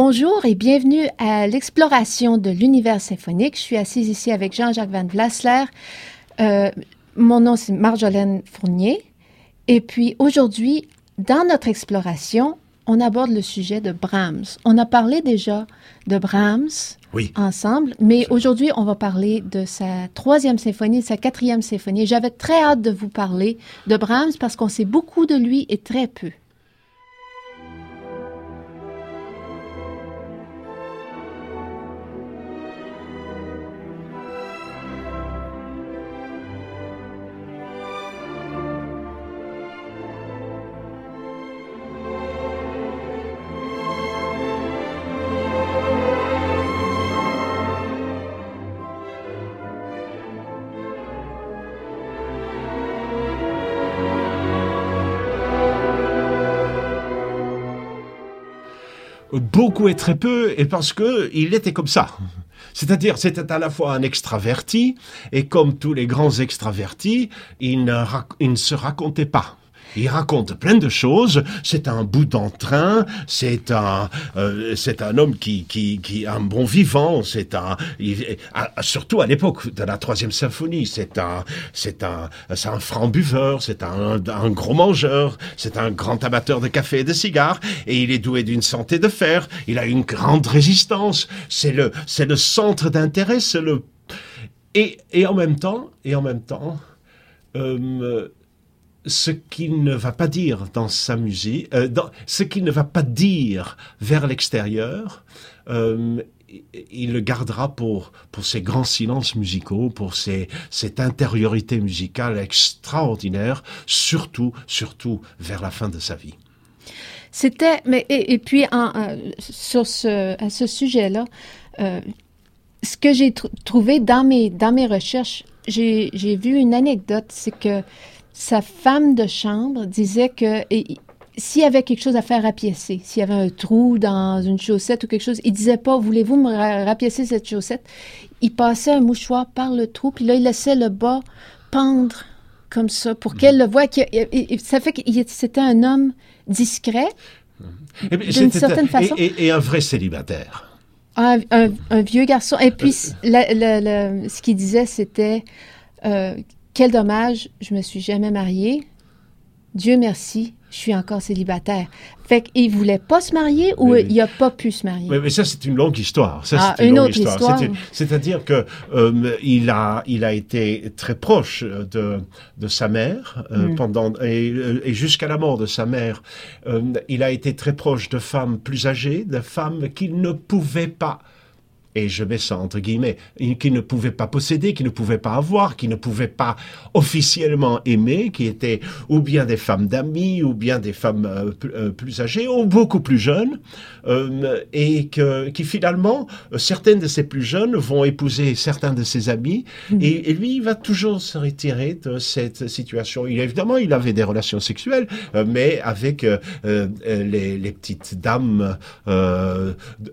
Bonjour et bienvenue à l'exploration de l'univers symphonique. Je suis assise ici avec Jean-Jacques Van Vlasler. Euh, mon nom, c'est Marjolaine Fournier. Et puis aujourd'hui, dans notre exploration, on aborde le sujet de Brahms. On a parlé déjà de Brahms Oui. ensemble, mais aujourd'hui, on va parler de sa troisième symphonie, de sa quatrième symphonie. J'avais très hâte de vous parler de Brahms parce qu'on sait beaucoup de lui et très peu. Beaucoup et très peu, et parce que il était comme ça. C'est-à-dire, c'était à la fois un extraverti, et comme tous les grands extravertis, il ne, il ne se racontait pas. Il raconte plein de choses. C'est un bout d'entrain. C'est un, euh, c'est un homme qui, qui, qui un bon vivant. C'est un, il- surtout à l'époque de la troisième symphonie. C'est un, c'est un, c'est un franc buveur. C'est un, un gros mangeur. C'est un grand amateur de café et de cigares. Et il est doué d'une santé de fer. Il a une grande résistance. C'est le, c'est le centre d'intérêt. C'est le, et, et en même temps, et en même temps, euh, ce qu'il ne va pas dire dans sa musique, euh, ce qu'il ne va pas dire vers l'extérieur, euh, il le gardera pour, pour ses grands silences musicaux, pour ses, cette intériorité musicale extraordinaire, surtout, surtout vers la fin de sa vie. C'était, mais et, puis sur ce, à ce sujet-là, euh, ce que j'ai tr- trouvé dans mes dans mes recherches, j'ai vu une anecdote, c'est que sa femme de chambre disait que s'il y avait quelque chose à faire rapiécer, s'il y avait un trou dans une chaussette ou quelque chose, il disait pas voulez-vous me ra- rapiécer cette chaussette? Il passait un mouchoir par le trou, puis là il laissait le bas pendre comme ça pour qu'elle le voie. et- et- ça fait que c'était un homme discret, D'une certaine façon. et- et un vrai célibataire. un, un- un vieux garçon. Et puis, la- la- la- ce qu'il disait, c'était euh, Quel dommage, je me suis jamais marié. Dieu merci, je suis encore célibataire. Fait qu'il voulait pas se marier ou il a pas pu se marier? Oui, mais ça, c'est une longue histoire. Ça, Ah, c'est une, une longue autre histoire. C'est-à-dire que euh, il a, il a été très proche de, de sa mère euh, Mm. pendant et, et jusqu'à la mort de sa mère. euh, il a été très proche de femmes plus âgées, de femmes qu'il ne pouvait pas. Et je mets ça entre guillemets, qui ne pouvait pas posséder, qui ne pouvait pas avoir, qui ne pouvait pas officiellement aimer, qui étaient ou bien des femmes d'amis, ou bien des femmes euh, plus, euh, plus âgées, ou beaucoup plus jeunes, euh, et que, qui finalement, certaines de ces plus jeunes vont épouser certains de ses amis, et, et lui, il va toujours se retirer de cette situation. Il, évidemment, il avait des relations sexuelles, euh, mais avec les, les petites dames,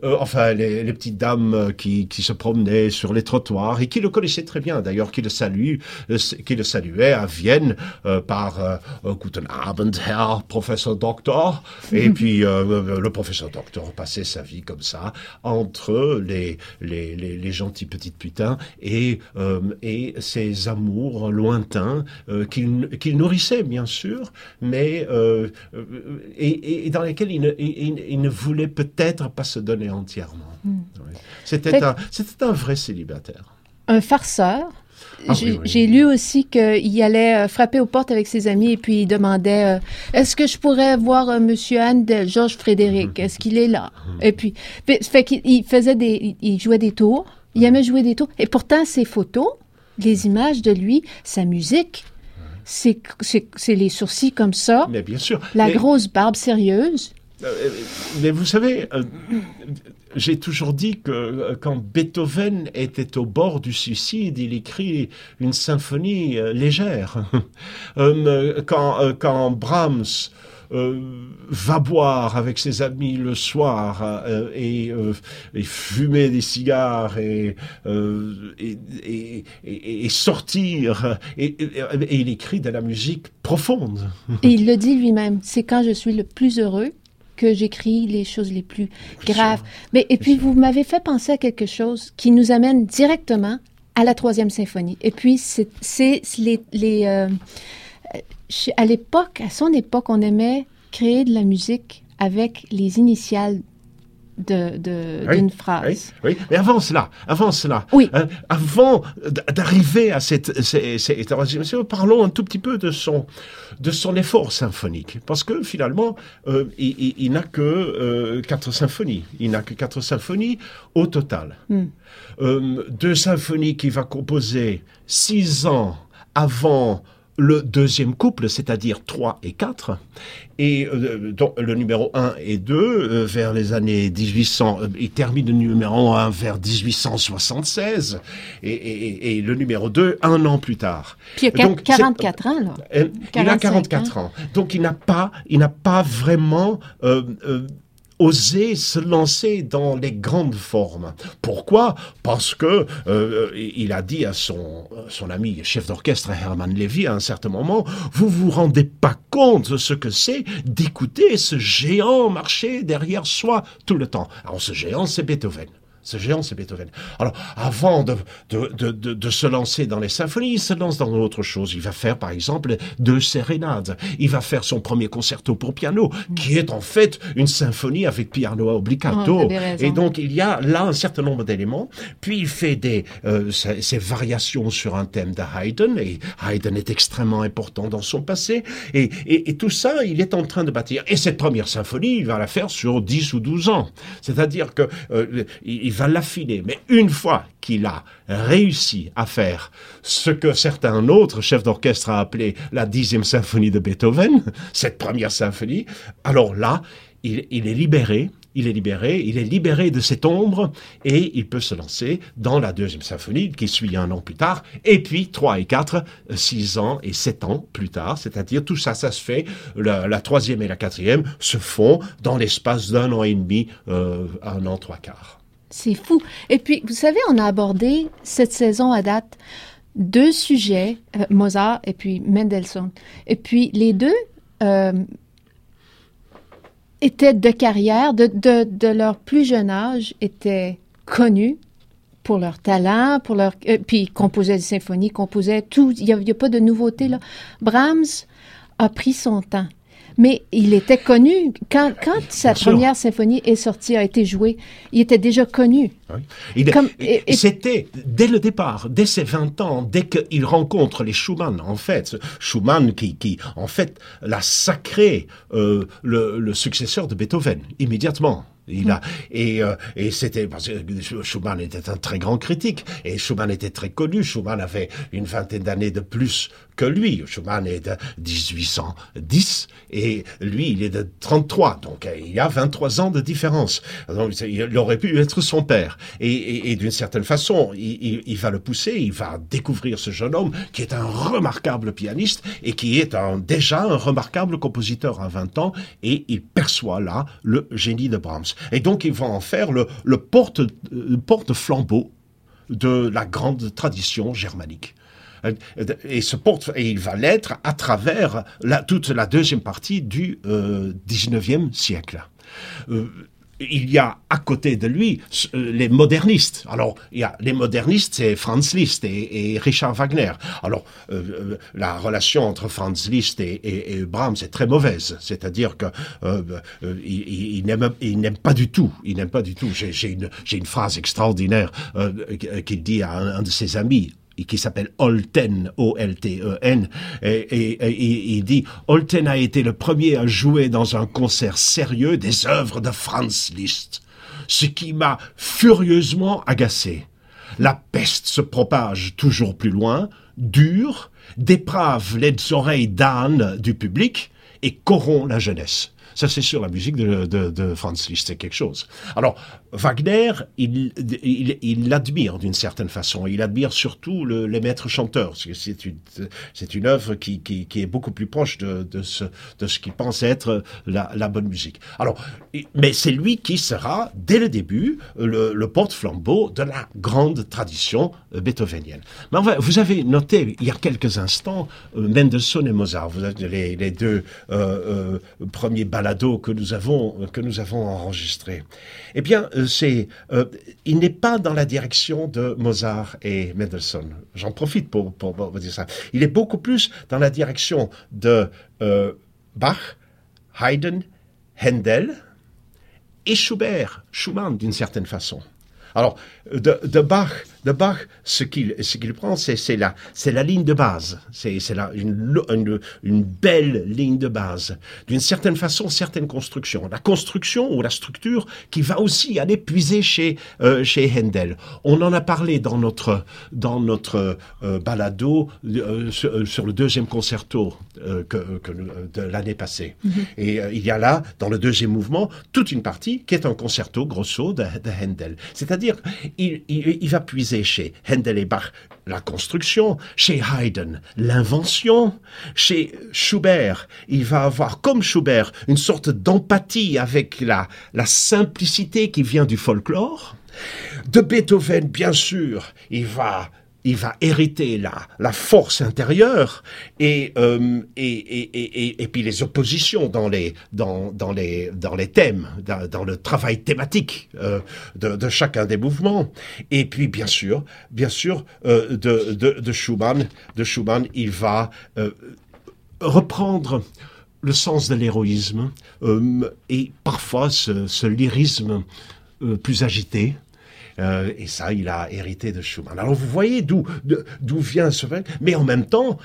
enfin, les, les petites dames qui, qui se promenaient sur les trottoirs et qui le connaissaient très bien, d'ailleurs, qui le saluent, euh, qui le saluaient à Vienne euh, par euh, Guten Abend, Herr Professor Doctor. Et puis, euh, le professeur Doctor passait sa vie comme ça, entre les, les, les, les gentils petites putains et, et ses amours lointains qu'il qu'il nourrissait, bien sûr, mais et, et dans lesquels il ne, il, il ne voulait peut-être pas se donner entièrement. Oui. C'était un, vrai célibataire. Un farceur. Ah J'ai oui, oui. j'ai lu aussi qu'il allait euh, frapper aux portes avec ses amis et puis il demandait euh, Est-ce que je pourrais voir euh, Monsieur Handel, Georges Frédéric? Est-ce qu'il est là? Et puis, fait, qu'il il faisait des, il jouait des tours. Il aimait jouer des tours. Et pourtant, ses photos, les images de lui, sa musique, c'est les sourcils comme ça, Mais bien sûr. la Mais- grosse barbe sérieuse. Euh, mais vous savez, euh, j'ai toujours dit que euh, quand Beethoven était au bord du suicide, il écrit une symphonie légère. Euh, quand, quand Brahms va boire avec ses amis le soir et, et fumer des cigares et, et, sortir, et il écrit de la musique profonde. Et il le dit lui-même, c'est quand je suis le plus heureux que j'écris les choses les plus graves. Mais et puis vous m'avez fait penser à quelque chose qui nous amène directement à la troisième symphonie. Et puis c'est les, les euh, à l'époque, à son époque, on aimait créer de la musique avec les initiales d'une de, phrase. Oui, mais avant cela, avant cela, oui. Hein, avant d'arriver à cette, parlons un tout petit peu de son, de son effort symphonique, parce que finalement, euh, il, n'a que euh, quatre symphonies. Il n'a que quatre symphonies au total. Hmm. Euh, deux symphonies qu'il va composer six ans avant le deuxième couple, c'est-à-dire 3 et 4, et euh, le numéro 1 et 2 euh, vers les années 1800, euh, il termine le numéro 1 vers 1876, et, le numéro 2 un an plus tard. Puis il a 44 ans, là. il a 44 ans. Donc il n'a pas, il n'a pas vraiment oser se lancer dans les grandes formes. Pourquoi? Parce que euh, il a dit à son, son ami chef d'orchestre Herman Levy à un certain moment, vous vous rendez pas compte de ce que c'est d'écouter ce géant marcher derrière soi tout le temps. Alors ce géant, c'est Beethoven. Ce géant, c'est Beethoven. Alors, avant de, de, de, de, se lancer dans les symphonies, il se lance dans autre chose. Il va faire, par exemple, deux sérénades. Il va faire son premier concerto pour piano, qui est en fait une symphonie avec piano obbligato. Oh, et donc, il y a là un certain nombre d'éléments. Puis, il fait des, euh, ses, variations sur un thème de Haydn, et Haydn est extrêmement important dans son passé. Et, et, et tout ça, il est en train de bâtir. Et cette première symphonie, il va la faire sur 10 ou 12 ans. C'est-à-dire que euh, il va l'affiner. Mais une fois qu'il a réussi à faire ce que certains autres chefs d'orchestre a appelé la dixième symphonie de Beethoven, cette première symphonie, alors là, il, est libéré il est libéré, il est libéré de cette ombre et il peut se lancer dans la deuxième symphonie qui suit un an plus tard, et puis trois et quatre, six ans et sept ans plus tard, c'est-à-dire tout ça, ça se fait, la, troisième et la quatrième se font dans l'espace d'un an et demi, euh, un an trois quarts. C'est fou. Et puis, vous savez, on a abordé cette saison à date deux sujets, euh, Mozart et puis Mendelssohn. Et puis, les deux euh, étaient de carrière, de, de, leur plus jeune âge, étaient connus pour leur talent, pour leur... Euh, puis, composaient des symphonies, composaient tout. Il n'y a, a, pas de nouveauté, là. Brahms a pris son temps. Mais il était connu. Quand, quand sa première symphonie est sortie, a été jouée, il était déjà connu. Oui. C'était dès le départ, dès ses 20 ans, dès qu'il rencontre les Schumann, en fait, Schumann qui, qui en fait, l'a sacré euh, le, le successeur de Beethoven, immédiatement. Il a, et, euh, et c'était parce que Schumann était un très grand critique et Schumann était très connu. Schumann avait une vingtaine d'années de plus que lui. Schumann est de 1810 et lui, il est de 33. Donc, il y a 23 ans de différence. Donc, il aurait pu être son père. Et, et, d'une certaine façon, il, il, va le pousser, il va découvrir ce jeune homme qui est un remarquable pianiste et qui est un, déjà un remarquable compositeur à 20 ans et il perçoit là le génie de Brahms. Et donc, ils vont en faire le, le porte, porte-flambeau de la grande tradition germanique. Et, il va l'être à travers toute la deuxième partie du euh, 19e siècle. Euh, il y a à côté de lui euh, les modernistes. Alors, il y a les modernistes, c'est Franz Liszt et, Richard Wagner. Alors, euh, euh, la relation entre Franz Liszt et, Brahms est très mauvaise. C'est-à-dire que il, n'aime pas du tout. Il n'aime pas du tout. J'ai une, phrase extraordinaire qu'il dit à un de ses amis qui s'appelle Holten, O-L-T-E-N, et, il dit Holten a été le premier à jouer dans un concert sérieux des œuvres de Franz Liszt, ce qui m'a furieusement agacé. La peste se propage toujours plus loin, dure, déprave les oreilles d'âne du public et corrompt la jeunesse. Ça, c'est sur la musique de, de, de Franz Liszt, c'est quelque chose. Alors, Wagner, il, il, l'admire d'une certaine façon. Il admire surtout le, les maîtres chanteurs. C'est une, une œuvre qui, qui, est beaucoup plus proche de, de ce, de ce qu'il pense être la, la, bonne musique. Alors, mais c'est lui qui sera, dès le début, le, porte-flambeau de la grande tradition beethovenienne. Mais enfin, vous avez noté, il y a quelques instants, Mendelssohn et Mozart. Vous avez les, deux euh, euh, premiers ballets balado que nous avons, que nous avons enregistré. Eh bien, euh, euh, il n'est pas dans la direction de Mozart et Mendelssohn. J'en profite pour, pour, dire ça. Il est beaucoup plus dans la direction de Bach, Haydn, Handel et Schubert, Schumann d'une certaine façon. Alors, de Bach, de Bach, ce qu'il ce qu'il prend, c'est la c'est la ligne de base, c'est une, une, une belle ligne de base. D'une certaine façon, certaines constructions, la construction ou la structure qui va aussi aller puiser chez euh, chez Handel. On en a parlé dans notre dans notre euh, balado euh, sur, le deuxième concerto que, que de l'année passée. Mm-hmm. Et il y a là dans le deuxième mouvement toute une partie qui est un concerto grosso de, de Handel. C'est-à-dire il, il, il va puiser chez Handel et Bach la construction, chez Haydn l'invention, chez Schubert il va avoir comme Schubert une sorte d'empathie avec la, la simplicité qui vient du folklore. De Beethoven, bien sûr, il va il va hériter la, la force intérieure et, euh, et, et, et, et, puis les oppositions dans les, dans, dans les, dans les thèmes, dans, le travail thématique euh, de, chacun des mouvements. Et puis, bien sûr, bien sûr, euh, de, de, Schumann, de Schumann, il va reprendre le sens de l'héroïsme et parfois ce lyrisme plus agité, euh, et ça, il a hérité de Schumann. Alors vous voyez d'où d'où vient ce fait, mais en même temps,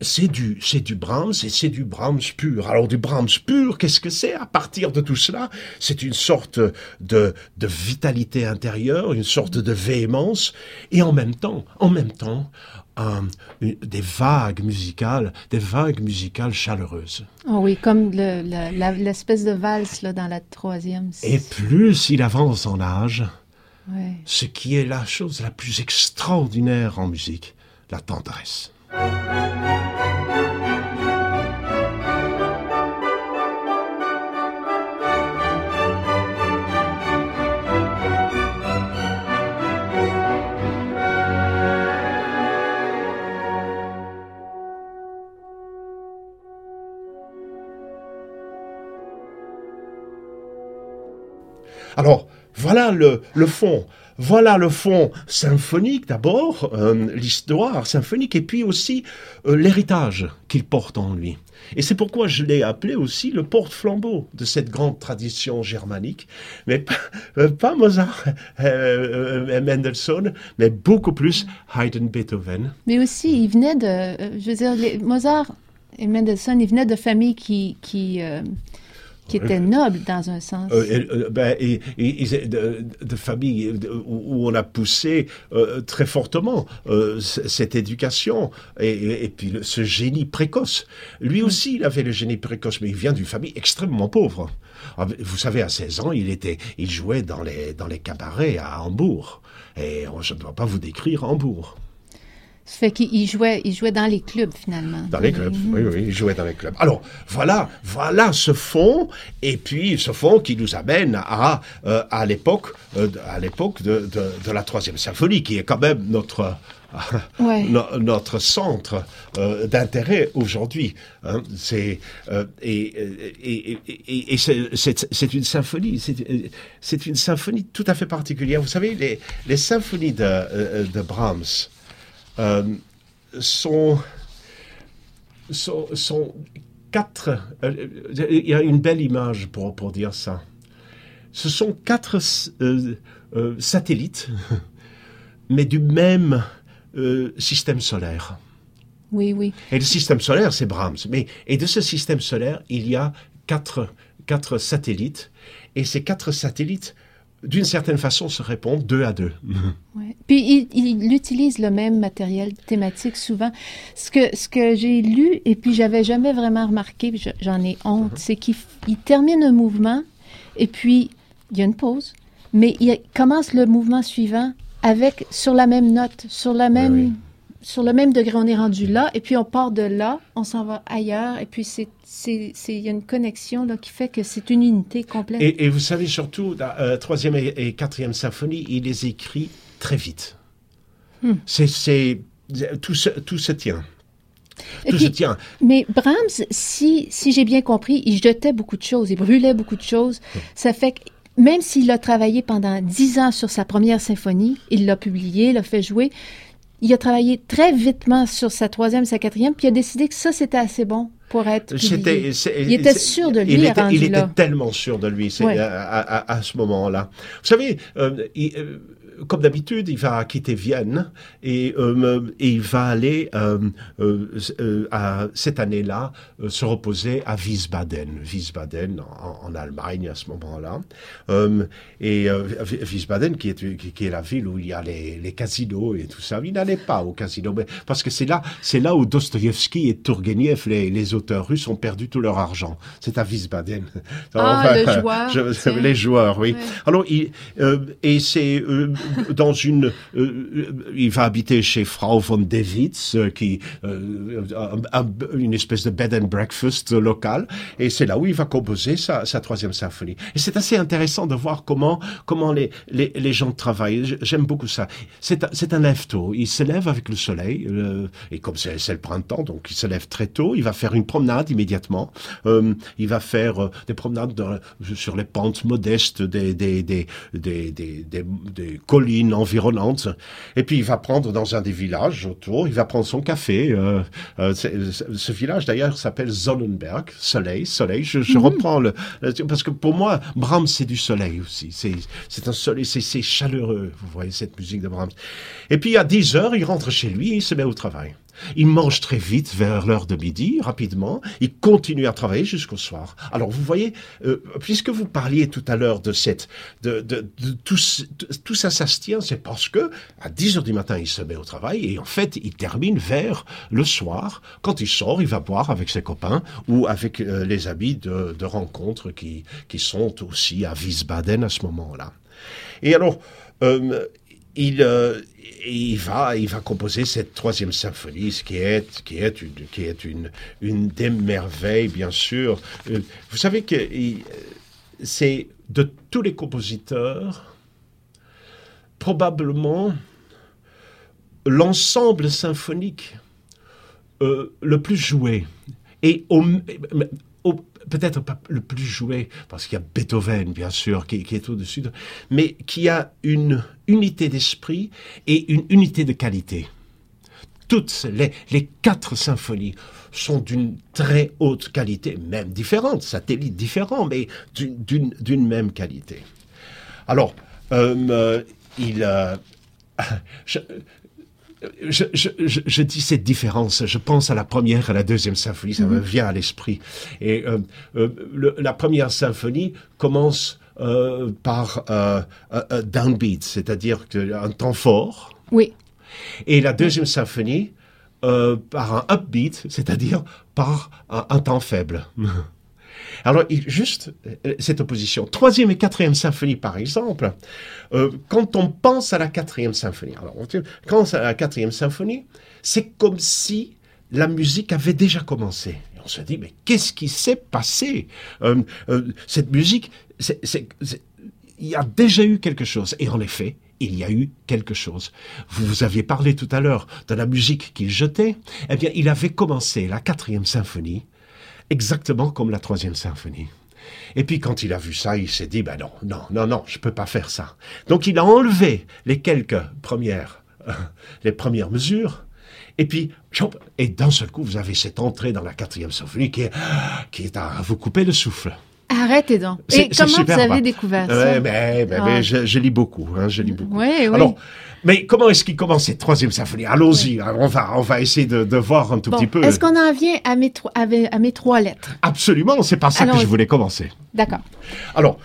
c'est du, c'est du Brahms et c'est du Brahms pur. Alors du Brahms pur, qu'est-ce que c'est? À partir de tout cela C'est une sorte de, de vitalité intérieure, une sorte de véhémence, et en même temps, en même temps, des vagues musicales, des vagues musicales chaleureuses. Oh oui, comme l'espèce de valse là, dans la troisième. Et plus il avance en âge, ce qui est la chose la plus extraordinaire en musique, la tendresse. Alors, voilà le, fond. Voilà le fond symphonique d'abord, euh, l'histoire symphonique, et puis aussi euh, l'héritage qu'il porte en lui. Et c'est pourquoi je l'ai appelé aussi le porte-flambeau de cette grande tradition germanique, mais pas, euh, Mozart, euh, Mendelssohn, mais beaucoup plus Haydn, Beethoven. Mais aussi, il venait de, je veux dire, Mozart et Mendelssohn, ils venaient de familles qui qui était noble dans un sens. Euh, euh, ben, et, et, de, de familles où, on a poussé euh, très fortement euh, cette éducation et, et, puis ce génie précoce. Lui aussi, il avait le génie précoce, mais il vient d'une famille extrêmement pauvre. Vous savez, à 16 ans, il était, il jouait dans les dans les cabarets à Hambourg. Et je ne dois pas vous décrire Hambourg. Ça fait qu'il jouait, il jouait dans les clubs finalement. Dans les clubs, oui, oui, il jouait dans les clubs. Alors voilà, voilà ce fond, et puis ce fond qui nous amène à euh, à l'époque, euh, à l'époque de, de, de, la troisième symphonie, qui est quand même notre ouais. no, notre centre euh, d'intérêt aujourd'hui. Hein, c'est euh, et, et, et, et c'est une symphonie, c'est une symphonie tout à fait particulière. Vous savez, les, les symphonies de, euh, de Brahms euh, sont, sont, sont, quatre. Euh, il y a une belle image pour, pour dire ça. Ce sont quatre euh, satellites, mais du même système solaire. Oui, oui. Et le système solaire, c'est Brahms. Mais, et de ce système solaire, il y a quatre, quatre satellites. Et ces quatre satellites d'une certaine façon, se répondent deux à deux. Ouais. Puis il, il, utilise le même matériel thématique souvent. Ce que, ce que j'ai lu, et puis j'avais jamais vraiment remarqué, j'en ai honte, uh -huh. c'est qu'il termine un mouvement, et puis il y a une pause, mais il commence le mouvement suivant avec, sur la même note, sur la même... Oui, oui sur le même degré, on est rendu là, et puis on part de là, on s'en va ailleurs, et puis c'est il y a une connexion là, qui fait que c'est une unité complète. Et, et, vous savez surtout, la euh, troisième et, et, quatrième symphonie, il les écrit très vite. Hmm. C'est tout se, tout se tient. Tout puis- se tient. Mais Brahms, si, si j'ai bien compris, il jetait beaucoup de choses, il brûlait beaucoup de choses. Ça fait que même s'il a travaillé pendant dix ans sur sa première symphonie, il l'a publié, l'a fait jouer, il a travaillé très vitement sur sa troisième, sa quatrième, puis il a décidé que ça, c'était assez bon pour être publié. Il était sûr de lui, Il était, il était tellement sûr de lui c'est- Ouais. à, à- à ce moment-là. Vous savez, euh, il- euh, comme d'habitude, il va quitter Vienne et, euh, et il va aller euh, euh, euh, à, cette année-là euh, se reposer à Wiesbaden, Wiesbaden en, en Allemagne à ce moment-là. Euh, et euh, Wiesbaden, qui est, qui, qui est la ville où il y a les, les casinos et tout ça, il n'allait pas au casino, mais parce que c'est là, c'est là où Dostoïevski et Turgenev, les, les auteurs russes, ont perdu tout leur argent. C'est à Wiesbaden. Ah, le joueur, je- les joueurs, oui. Ouais. Alors, il, euh, et c'est euh, dans une, euh, euh, il va habiter chez Frau von Dewitz, euh, qui, un- un- une espèce de bed and breakfast local, et c'est là où il va composer sa, sa troisième symphonie. Et c'est assez intéressant de voir comment, comment les, les, gens travaillent. J'aime beaucoup ça. C'est c'est un lève-tôt. Il se lève avec le soleil, euh, et comme c'est le printemps, donc il se lève très tôt. Il va faire une promenade immédiatement. Euh, il va faire des promenades dans- sur les pentes modestes des, des, des, des, des, des- des collines environnantes. Et puis il va prendre dans un des villages autour, il va prendre son café. euh, euh, ce village d'ailleurs s'appelle Sonnenberg, soleil, soleil. Je, je reprends le, le- parce que pour moi Brahms c'est du soleil aussi. C'est c'est un soleil, c'est c'est chaleureux. Vous voyez cette musique de Brahms. Et puis à 10 heures, il rentre chez lui et il se met au travail. Il mange très vite vers l'heure de midi, rapidement. Il continue à travailler jusqu'au soir. Alors vous voyez, euh, puisque vous parliez tout à l'heure de cette, de, de, tout ça, ça se tient, c'est parce que à 10 heures du matin, il se met au travail et en fait, il termine vers le soir. Quand il sort, il va boire avec ses copains ou avec euh, les amis de, de rencontres qui, qui sont aussi à Wiesbaden à ce moment-là. Et alors, euh, il, euh, il, va, il va composer cette troisième symphonie, ce qui est, qui est, une, qui est une, une des merveilles, bien sûr. Euh, vous savez que il- c'est de tous les compositeurs, probablement l'ensemble symphonique euh, le plus joué. Et au- peut-être pas le plus joué, parce qu'il y a Beethoven, bien sûr, qui, est au-dessus, de, mais qui a une unité d'esprit et une unité de qualité. Toutes les, les quatre symphonies sont d'une très haute qualité, même différentes, satellites différents, mais d'une- même qualité. Alors, euh, euh, il... euh, je, je, je, je dis cette différence, je pense à la première et à la deuxième symphonie, ça me vient à l'esprit. Et euh, euh, le- la première symphonie commence euh, par un downbeat, c'est-à-dire un temps fort, Oui. et la deuxième symphonie par un upbeat, c'est-à-dire par un, un temps faible. Alors, il- juste euh, cette opposition. Troisième et quatrième symphonie, par exemple, euh, quand on pense à la quatrième symphonie, alors, quand on pense à la quatrième symphonie, c'est comme si la musique avait déjà commencé. On se dit, mais qu'est-ce qui s'est passé? Euh, Cette musique, il y a déjà eu quelque chose. Et en effet, il y a eu quelque chose. Vous, vous aviez parlé tout à l'heure de la musique qu'il jetait. Eh bien, il avait commencé la quatrième symphonie exactement comme la troisième symphonie. Et puis quand il a vu ça, il s'est dit, ben non, non, non, non, je peux pas faire ça. Donc il a enlevé les quelques premières, euh, les premières mesures, et puis, et d'un seul coup, vous avez cette entrée dans la quatrième symphonie qui est, qui est à vous couper le souffle. Arrêtez donc. C'est- Et comment vous avez découvert ça? Mais, mais, Ah. mais je, je lis beaucoup, hein, je lis beaucoup. Oui, oui. Alors, mais comment est-ce qu'il commence cette troisième symphonie? Allons-y, on va, on va essayer de, de voir un tout Bon, petit peu. Est-ce qu'on en vient à mes, tro- à mes- à mes trois lettres? Absolument, c'est par ça que je voulais commencer. D'accord. Alors,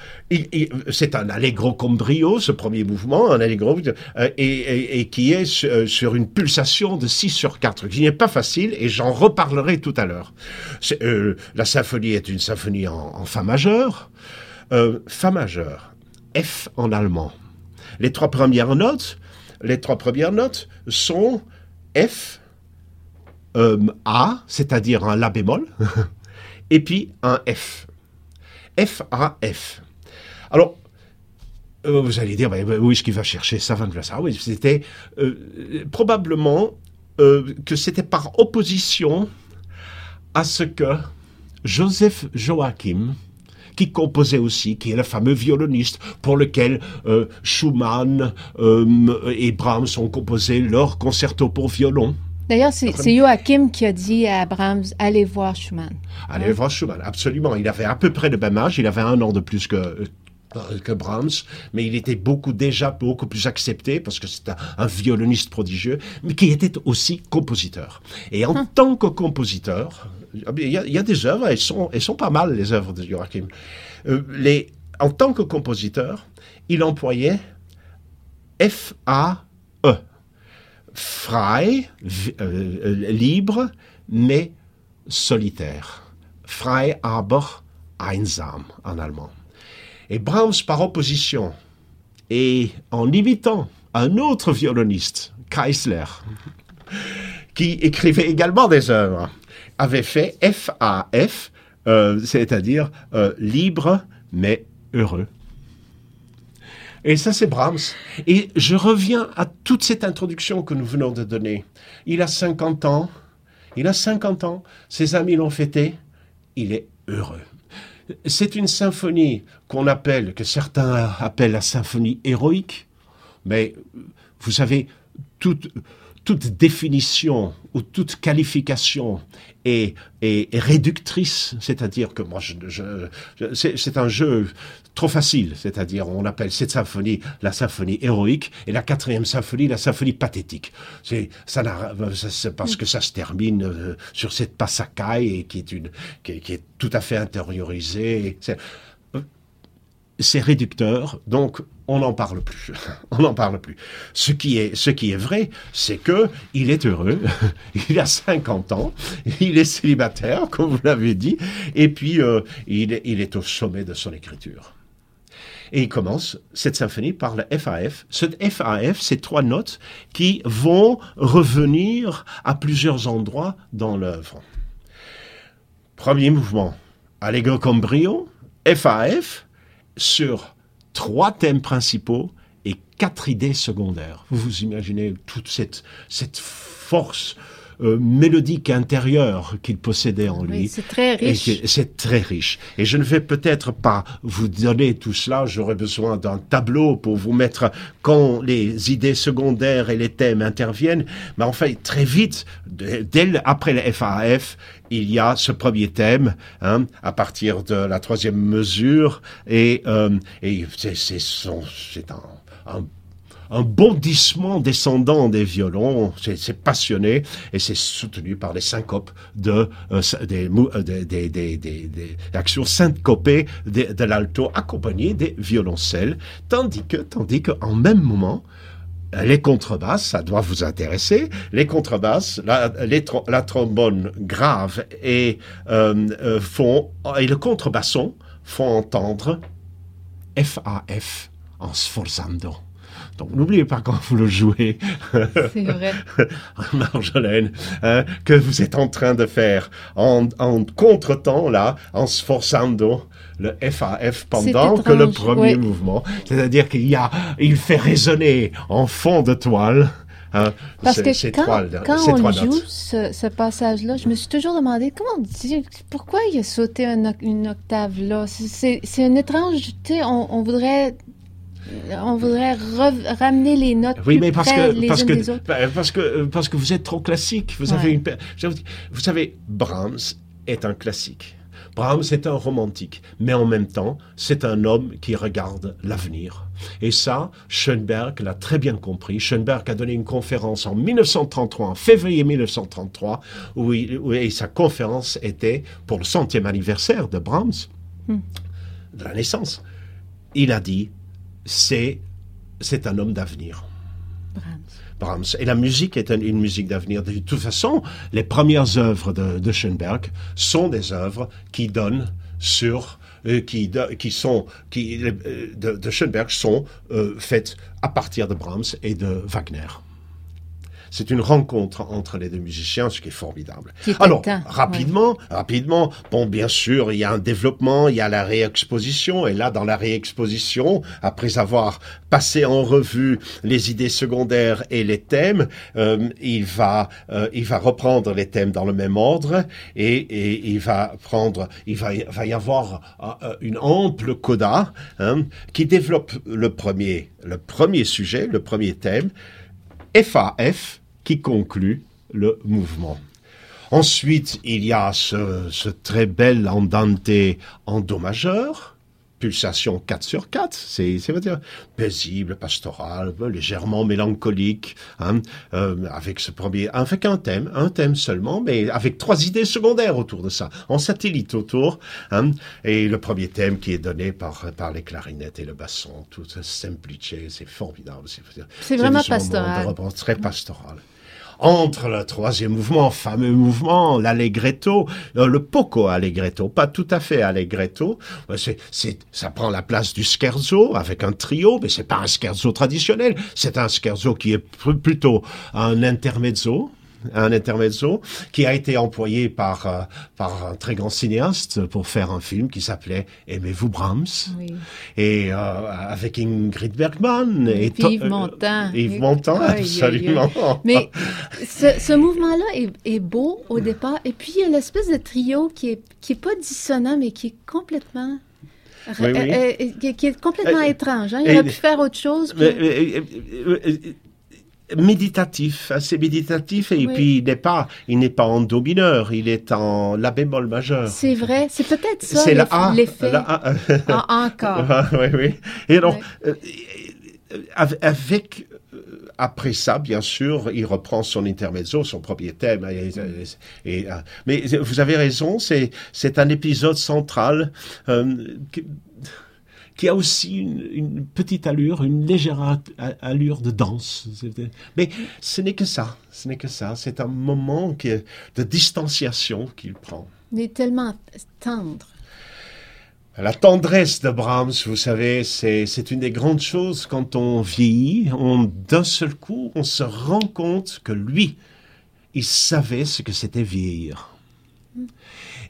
c'est un allegro con brio, ce premier mouvement, un allegro, euh, et, et- et qui est sur, euh, sur une pulsation de 6 sur 4, qui n'est pas facile, et j'en reparlerai tout à l'heure. Euh, la symphonie est une symphonie en, en fa majeur, euh, fa majeur, F en allemand. Les trois premières notes, les trois premières notes sont F, euh, A, c'est-à-dire un La bémol, et puis un F. F, A, F. Alors, euh, vous allez dire, où est-ce qu'il va chercher ça, Ah oui, c'était euh, probablement que c'était par opposition à ce que Joseph Joachim, qui composait aussi, qui est le fameux violoniste pour lequel euh, Schumann euh, et Brahms ont composé leur concerto pour violon. D'ailleurs, c'est Joachim qui a dit à Brahms allez voir Schumann. Allez hein? voir Schumann, absolument. Il avait à peu près le même âge, il avait un an de plus que, que Brahms, mais il était beaucoup déjà beaucoup plus accepté parce que c'était un, violoniste prodigieux, mais qui était aussi compositeur. Et en hum. tant que compositeur, il y, a, des œuvres, elles sont, pas mal les œuvres de Joachim. Euh, en tant que compositeur, il employait F-A-E, frei, euh, libre, mais solitaire. Frei, aber einsam en allemand. Et Brahms, par opposition, et en imitant un autre violoniste, Kreisler, qui écrivait également des œuvres, avait fait FAF, euh, c'est-à-dire euh, libre mais heureux. Et ça, c'est Brahms. Et je reviens à toute cette introduction que nous venons de donner. Il a 50 ans. Il a 50 ans. Ses amis l'ont fêté. Il est heureux. C'est une symphonie qu'on appelle, que certains appellent la symphonie héroïque. Mais vous savez, toute, toute définition ou toute qualification est, est, réductrice, c'est-à-dire que moi, je, je, c'est un jeu trop facile, c'est-à-dire on appelle cette symphonie la symphonie héroïque et la quatrième symphonie la symphonie pathétique. C'est parce que ça se termine euh, sur cette passacaille qui est une qui est tout à fait intériorisée c'est réducteur, donc on n'en parle plus. on n'en parle plus. Ce qui est, ce qui est vrai, c'est que il est heureux, il a 50 ans, il est célibataire, comme vous l'avez dit, et puis euh, il, est, il est au sommet de son écriture. Et il commence cette symphonie par le FAF. Ce FAF, c'est trois notes qui vont revenir à plusieurs endroits dans l'œuvre. Premier mouvement, Allegro con FAF, sur trois thèmes principaux et quatre idées secondaires. Vous vous imaginez toute cette, cette force euh, mélodique intérieure qu'il possédait en lui. c'est très riche. C'est très riche. Et je ne vais peut-être pas vous donner tout cela. J'aurais besoin d'un tableau pour vous mettre quand les idées secondaires et les thèmes interviennent. Mais en fait, très vite, dès après le FAF, il y a ce premier thème hein, à partir de la troisième mesure et, euh, et c'est un, un un bondissement descendant des violons, c'est passionné et c'est soutenu par les syncopes de, euh, des, euh, des, actions syncopées de, l'alto accompagnées des violoncelles, tandis que, tandis qu'en même moment, les contrebasses, ça doit vous intéresser, les contrebasses, la, la trombone grave et, euh, euh, font, et le contrebasson font entendre FAF en sforzando. Donc n'oubliez pas quand vous le jouez, vrai, Marjolaine, hein, que vous êtes en train de faire en, en contretemps là, en sforzando le FAF pendant que le premier mouvement, c'est-à-dire qu'il y a, il fait résonner en fond de toile. Hein, Parce que quand, quand on joue ce, ce passage-là, je me suis toujours demandé comment dire, pourquoi il a sauté une octave là? C'est une étrange, tu sais, on, on voudrait on voudrait ramener les notes oui, mais parce que, les parce que, des autres. Parce que parce que vous êtes trop classique. Vous avez une, vous savez, Brahms est un classique. Brahms est un romantique, mais en même temps, c'est un homme qui regarde l'avenir. Et ça, Schoenberg l'a très bien compris. Schoenberg a donné une conférence en 1933, en février 1933, où, et sa conférence était pour le centième anniversaire de Brahms, hmm. de la naissance. Il a dit c'est, c'est un homme d'avenir. Brahms. Et la musique est une, musique d'avenir. De toute façon, les premières œuvres de, Schoenberg sont des œuvres qui donnent sur euh, qui, qui sont qui euh, de, Schoenberg sont euh, faites à partir de Brahms et de Wagner. C'est une rencontre entre les deux musiciens, ce qui est formidable. Qui est Alors, éteint, rapidement, rapidement, bon, bien sûr, il y a un développement, il y a la réexposition, et là, dans la réexposition, après avoir passé en revue les idées secondaires et les thèmes, euh, il va, euh, il va reprendre les thèmes dans le même ordre, et, et il va prendre, il va, va y avoir euh, une ample coda hein, qui développe le premier, le premier sujet, le premier thème, FAF, qui conclut le mouvement. Ensuite, il y a ce, ce très bel andante en do majeur, pulsation 4 sur 4, c'est, c'est dire paisible, pastoral, légèrement mélancolique, hein, euh, avec ce premier, avec un thème, un thème seulement, mais avec trois idées secondaires autour de ça, en satellite autour, hein, et le premier thème qui est donné par, par les clarinettes et le basson, tout ce simplice, c'est formidable. C'est, c'est vraiment pastoral. très pastoral entre le troisième mouvement, fameux mouvement, l'allegretto, euh, le poco allegretto, pas tout à fait allegretto, euh, c'est, c'est, ça prend la place du scherzo avec un trio, mais c'est pas un scherzo traditionnel, c'est un scherzo qui est pl- plutôt un intermezzo, un intermezzo qui a été employé par, euh, par un très grand cinéaste pour faire un film qui s'appelait Aimez-vous Brahms Oui. et euh, avec Ingrid Bergman et Puis Yves to- euh, Montand. Yves Montand, absolument. Mais ce, ce mouvement-là est, est beau au départ. Et puis, il y a l'espèce de trio qui est, qui est pas dissonant, mais qui est complètement... Oui, oui. euh, euh, qui, est complètement Euh, étrange. hein. Il et- aurait pu faire autre chose. puis- méditatif, assez méditatif, et Oui. puis il n'est pas, il n'est pas en do mineur, il est en la bémol majeur. C'est vrai. C'est peut-être ça, C'est l'effet. Ah, encore. Ah, oui, oui. Et Ouais. euh, euh, av- avec, euh, après ça, bien sûr, il reprend son intermezzo, son premier thème. Et, et- et, euh, mais vous avez raison, c'est, c'est un épisode central euh, qui, qui a aussi une, une petite allure, une légère allure de danse. Mais ce n'est que ça, ce n'est que ça. C'est un moment que- de distanciation qu'il prend. Est tellement tendre. La tendresse de Brahms, vous savez, c'est, c'est une des grandes choses quand on vieillit. On, d'un seul coup, on se rend compte que lui, il savait ce que c'était vieillir.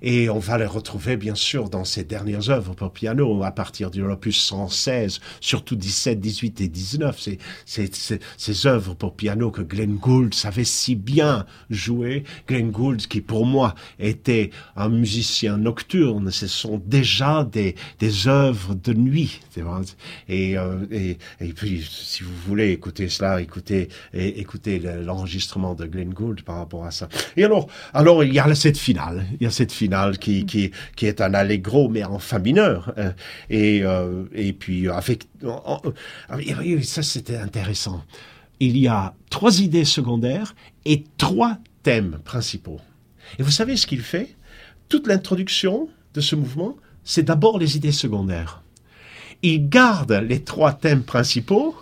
Et on va le retrouver, bien sûr, dans ses dernières œuvres pour piano, à partir du opus 116, surtout 17, 18 et 19. C'est, ces œuvres pour piano que Glenn Gould savait si bien jouer. Glenn Gould, qui pour moi était un musicien nocturne, ce sont déjà des, des œuvres de nuit. Et, euh, et, et puis, si vous voulez écouter cela, écoutez, écoutez le- l'enregistrement de Glenn Gould par rapport à ça. Et alors, alors il y a cette finale, il y a cette finale qui, est un allegro, mais en fa mineur. hein. Et, euh, et puis, avec, en- et oui, ça c'était intéressant. Il y a trois idées secondaires et trois thèmes principaux. Et vous savez ce qu'il fait? Toute l'introduction de ce mouvement, c'est d'abord les idées secondaires. Il garde les trois thèmes principaux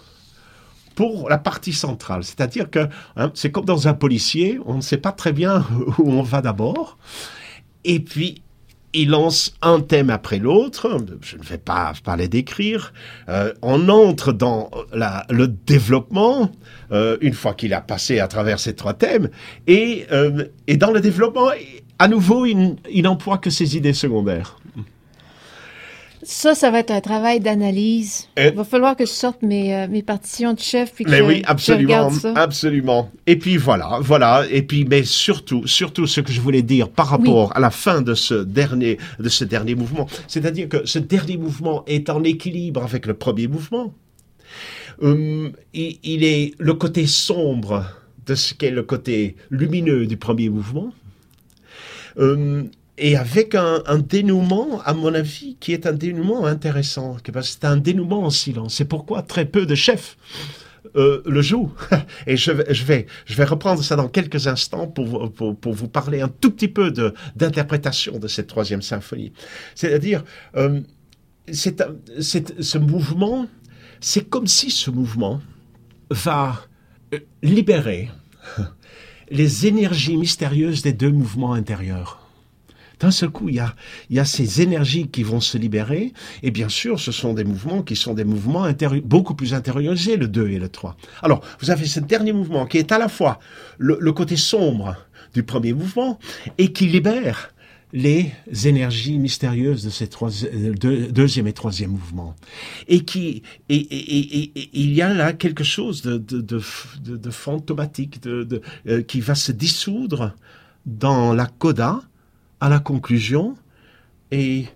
pour la partie centrale. C'est-à-dire que hein, c'est comme dans un policier, on ne sait pas très bien où on va d'abord. Et puis, il lance un thème après l'autre. Je ne vais pas, les décrire. Euh, on entre dans le développement euh, une fois qu'il a passé à travers ces trois thèmes. Et, euh, et dans le développement, à nouveau, il, il n'emploie que ses idées secondaires. Ça, ça va être un travail d'analyse. Il va falloir que je sorte mes, euh, mes partitions de chef puis que Mais je, oui, je absolument, regarde ça. absolument. Et puis voilà, voilà. Et puis, mais surtout, surtout, ce que je voulais dire par rapport à la fin de ce dernier, de ce dernier mouvement, c'est-à-dire que ce dernier mouvement est en équilibre avec le premier mouvement. Hum, il, il est le côté sombre de ce qu'est le côté lumineux du premier mouvement. Hum, et avec un, dénouement, à mon avis, qui est un dénouement intéressant, parce que c'est un dénouement en silence. C'est pourquoi très peu de chefs euh, le jouent. Et je, vais- reprendre ça dans quelques instants pour, vous- parler un tout petit peu d'interprétation de, cette troisième symphonie. C'est-à-dire, euh, ce mouvement, c'est comme si ce mouvement va euh, libérer les énergies mystérieuses des deux mouvements intérieurs. D'un seul coup, il y a, y a ces énergies qui vont se libérer. Et bien sûr, ce sont des mouvements qui sont des mouvements beaucoup plus intériorisés, le 2 et le 3. Alors, vous avez ce dernier mouvement qui est à la fois le, côté sombre du premier mouvement et qui libère les énergies mystérieuses de ces trois, euh, deuxième et troisième mouvements. Et qui, et, et, il y a là quelque chose de, de, de, de fantomatique, de, euh, qui va se dissoudre dans la coda à la conclusion et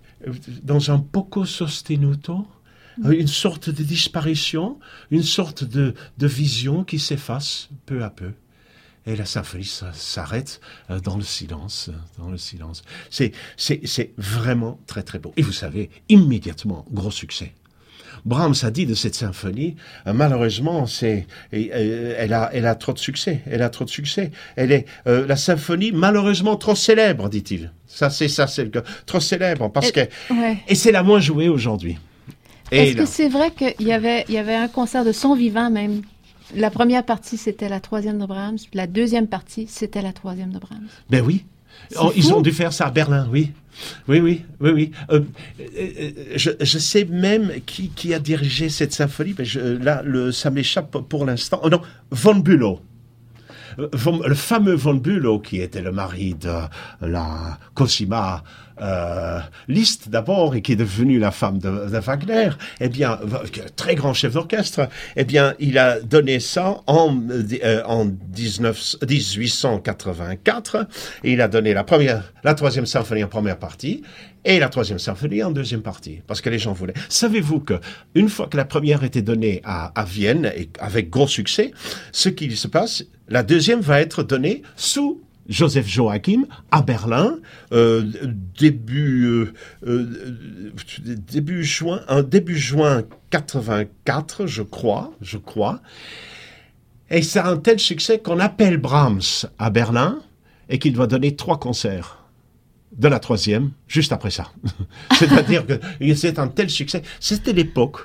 dans un poco sostenuto, une sorte de disparition, une sorte de, de vision qui s'efface peu à peu et la symphonie s'arrête euh, dans le silence, dans le silence. C'est, c'est, c'est vraiment très très beau. Et vous savez, immédiatement, gros succès. Brahms a dit de cette symphonie, euh, malheureusement, c'est, euh, elle a, elle a trop de succès. Elle a trop de succès. Elle est la symphonie malheureusement trop célèbre, dit-il. Ça, c'est ça, c'est le trop célèbre parce que et c'est la moins jouée aujourd'hui. Est-ce que c'est vrai qu'il y avait, il y avait un concert de son vivant même? La première partie, c'était la troisième de Brahms. La deuxième partie, c'était la troisième de Brahms. Ben oui. Oh, ils ont dû faire ça à Berlin, oui. Oui, oui, oui, oui. Euh, euh, je, sais même qui, a dirigé cette symphonie. Mais là, ça m'échappe pour l'instant. Oh non, Von Bülow. Euh, le fameux Von Bülow, qui était le mari de la Cosima euh, Liszt d'abord et qui est devenue la femme de, Wagner, eh bien, très grand chef d'orchestre, eh bien, il a donné ça en, euh, en 19, 1884 et il a donné la première, la troisième symphonie en première partie et la troisième symphonie en deuxième partie, parce que les gens voulaient. Savez-vous que une fois que la première était donnée à, à Vienne et avec gros succès, ce qui se passe, la deuxième va être donnée sous Joseph Joachim à Berlin euh, début euh, euh, début juin un début juin 84 je crois je crois. Et c'est un tel succès qu'on appelle Brahms à Berlin et qu'il doit donner trois concerts de la troisième juste après ça. C'est-à-dire que c'est un tel succès. C'était l'époque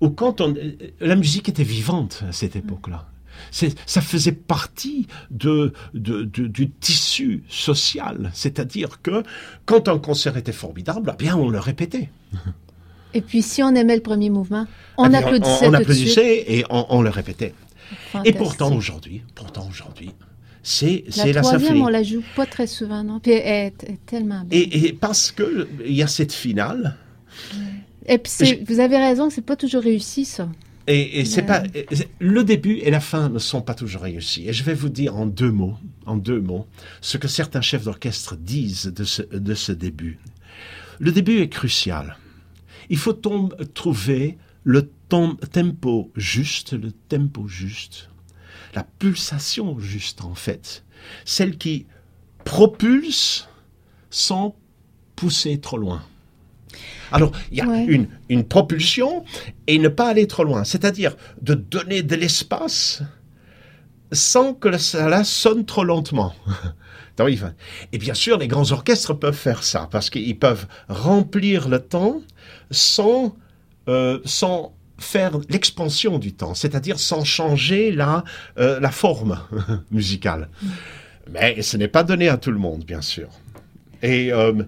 où quand on la musique était vivante à cette époque-là ça faisait partie de, du tissu social. C'est-à-dire que quand un concert était formidable, eh bien on le répétait. Et puis si on aimait le premier mouvement, on eh applaudissait. On, applaudissait et on, le répétait. Et pourtant aujourd'hui, pourtant aujourd'hui, c'est la, la symphonie. on la joue pas très souvent, non? Puis elle est, tellement belle. Et, parce que il y a cette finale. Et puis vous avez raison, c'est pas toujours réussi ça. Et, c'est pas le début et la fin ne sont pas toujours réussis. Et je vais vous dire en deux mots, en deux mots, ce que certains chefs d'orchestre disent de ce, de ce début. Le début est crucial. Il faut trouver le tempo juste, le tempo juste, la pulsation juste en fait, celle qui propulse sans pousser trop loin. Alors, il y a une, une propulsion et ne pas aller trop loin, c'est-à-dire de donner de l'espace sans que cela sonne trop lentement. Et bien sûr, les grands orchestres peuvent faire ça, parce qu'ils peuvent remplir le temps sans, euh, sans faire l'expansion du temps, c'est-à-dire sans changer la, euh, la forme musicale. Mm. Mais ce n'est pas donné à tout le monde, bien sûr. Et euh,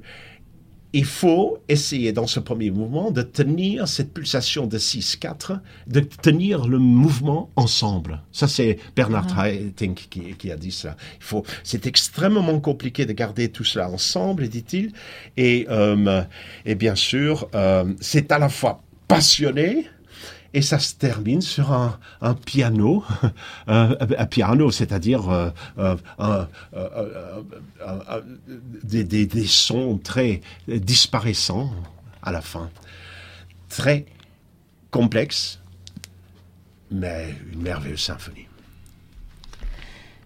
il faut essayer dans ce premier mouvement de tenir cette pulsation de 6-4, de tenir le mouvement ensemble. Ça, c'est Bernard ah. Haitink qui, a dit ça. Il faut, c'est extrêmement compliqué de garder tout cela ensemble, dit-il. Et, euh, et bien sûr, euh, c'est à la fois passionné, et ça se termine sur un, piano, un, piano, c'est-à-dire euh, euh, euh, des, sons très disparaissants à la fin, très complexe, mais une merveilleuse symphonie.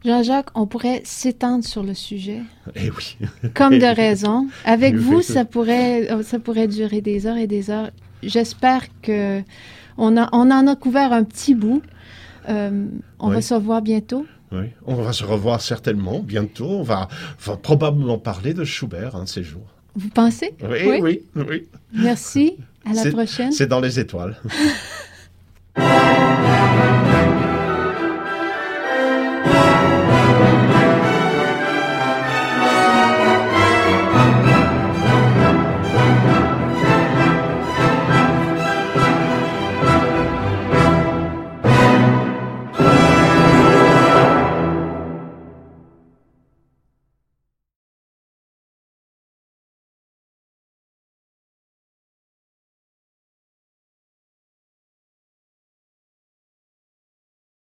Jean-Jacques, on pourrait s'étendre sur le sujet. Eh oui. Comme de raison. Avec vous, ça pourrait, ça pourrait durer des heures et des heures. J'espère que on, en a couvert un petit bout. Euh, on va se revoir bientôt. Oui, on va se revoir certainement bientôt. On va, probablement parler de Schubert un de ces jours. Vous pensez? Oui, oui, oui, Merci. À la prochaine. C'est dans les étoiles.